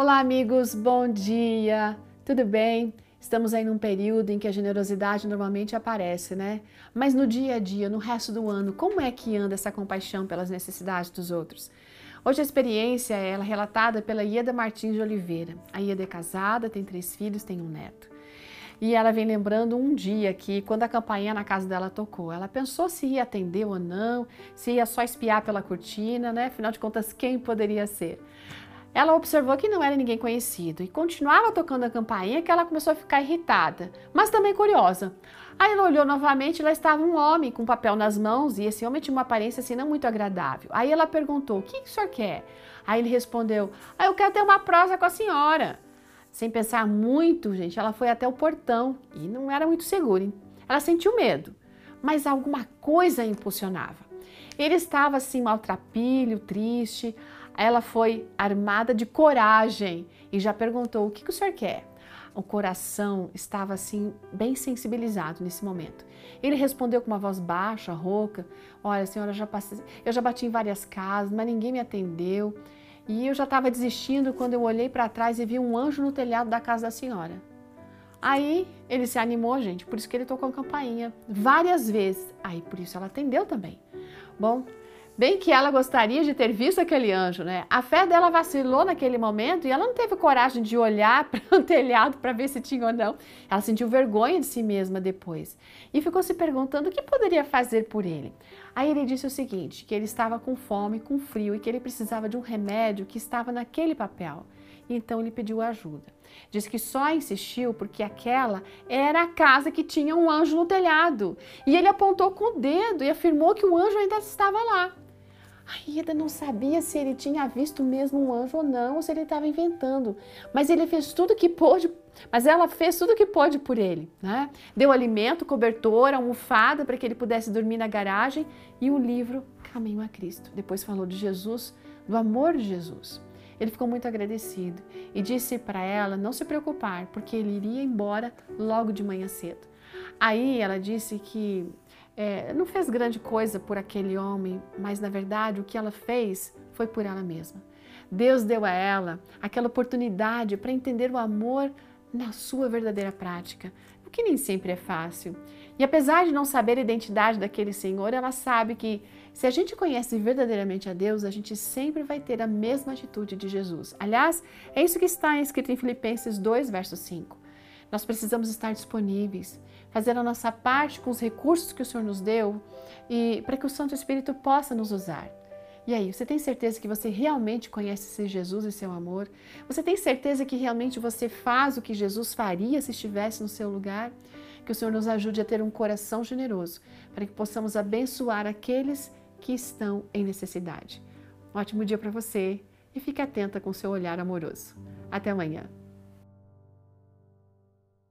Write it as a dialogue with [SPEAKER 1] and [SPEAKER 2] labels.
[SPEAKER 1] Olá, amigos, bom dia! Tudo bem? Estamos aí num período em que a generosidade normalmente aparece, né? Mas no dia a dia, no resto do ano, como é que anda essa compaixão pelas necessidades dos outros? Hoje a experiência é ela relatada pela Ieda Martins de Oliveira. A Ieda é casada, tem três filhos, tem um neto. E ela vem lembrando um dia que, quando a campainha na casa dela tocou, ela pensou se ia atender ou não, se ia só espiar pela cortina, né? Afinal de contas, quem poderia ser? Ela observou que não era ninguém conhecido e continuava tocando a campainha que ela começou a ficar irritada, mas também curiosa. Aí ela olhou novamente lá estava um homem com papel nas mãos e esse homem tinha uma aparência assim não muito agradável. Aí ela perguntou: O que, que o senhor quer? Aí ele respondeu: ah, Eu quero ter uma prosa com a senhora. Sem pensar muito, gente, ela foi até o portão e não era muito seguro. Hein? Ela sentiu medo, mas alguma coisa a impulsionava. Ele estava assim maltrapilho, triste. Ela foi armada de coragem e já perguntou: o que, que o senhor quer? O coração estava assim, bem sensibilizado nesse momento. Ele respondeu com uma voz baixa, rouca: Olha, senhora, já passei, eu já bati em várias casas, mas ninguém me atendeu. E eu já estava desistindo quando eu olhei para trás e vi um anjo no telhado da casa da senhora. Aí ele se animou, gente, por isso que ele tocou a campainha várias vezes. Aí por isso ela atendeu também. Bom, Bem que ela gostaria de ter visto aquele anjo, né? A fé dela vacilou naquele momento e ela não teve coragem de olhar para o telhado para ver se tinha ou não. Ela sentiu vergonha de si mesma depois e ficou se perguntando o que poderia fazer por ele. Aí ele disse o seguinte: que ele estava com fome, com frio e que ele precisava de um remédio que estava naquele papel. Então ele pediu ajuda. Diz que só insistiu porque aquela era a casa que tinha um anjo no telhado. E ele apontou com o dedo e afirmou que o anjo ainda estava lá. A Ida não sabia se ele tinha visto mesmo um anjo ou não, ou se ele estava inventando. Mas ele fez tudo que pôde, mas ela fez tudo que pôde por ele, né? Deu alimento, cobertor, almofada para que ele pudesse dormir na garagem e o livro Caminho a Cristo. Depois falou de Jesus, do amor de Jesus. Ele ficou muito agradecido e disse para ela não se preocupar, porque ele iria embora logo de manhã cedo. Aí ela disse que é, não fez grande coisa por aquele homem, mas na verdade o que ela fez foi por ela mesma. Deus deu a ela aquela oportunidade para entender o amor na sua verdadeira prática, o que nem sempre é fácil. E apesar de não saber a identidade daquele Senhor, ela sabe que se a gente conhece verdadeiramente a Deus, a gente sempre vai ter a mesma atitude de Jesus. Aliás, é isso que está escrito em Filipenses 2, verso 5. Nós precisamos estar disponíveis, fazer a nossa parte com os recursos que o Senhor nos deu e para que o Santo Espírito possa nos usar. E aí, você tem certeza que você realmente conhece esse Jesus e seu amor? Você tem certeza que realmente você faz o que Jesus faria se estivesse no seu lugar? Que o Senhor nos ajude a ter um coração generoso para que possamos abençoar aqueles que estão em necessidade. Um ótimo dia para você e fique atenta com seu olhar amoroso. Até amanhã.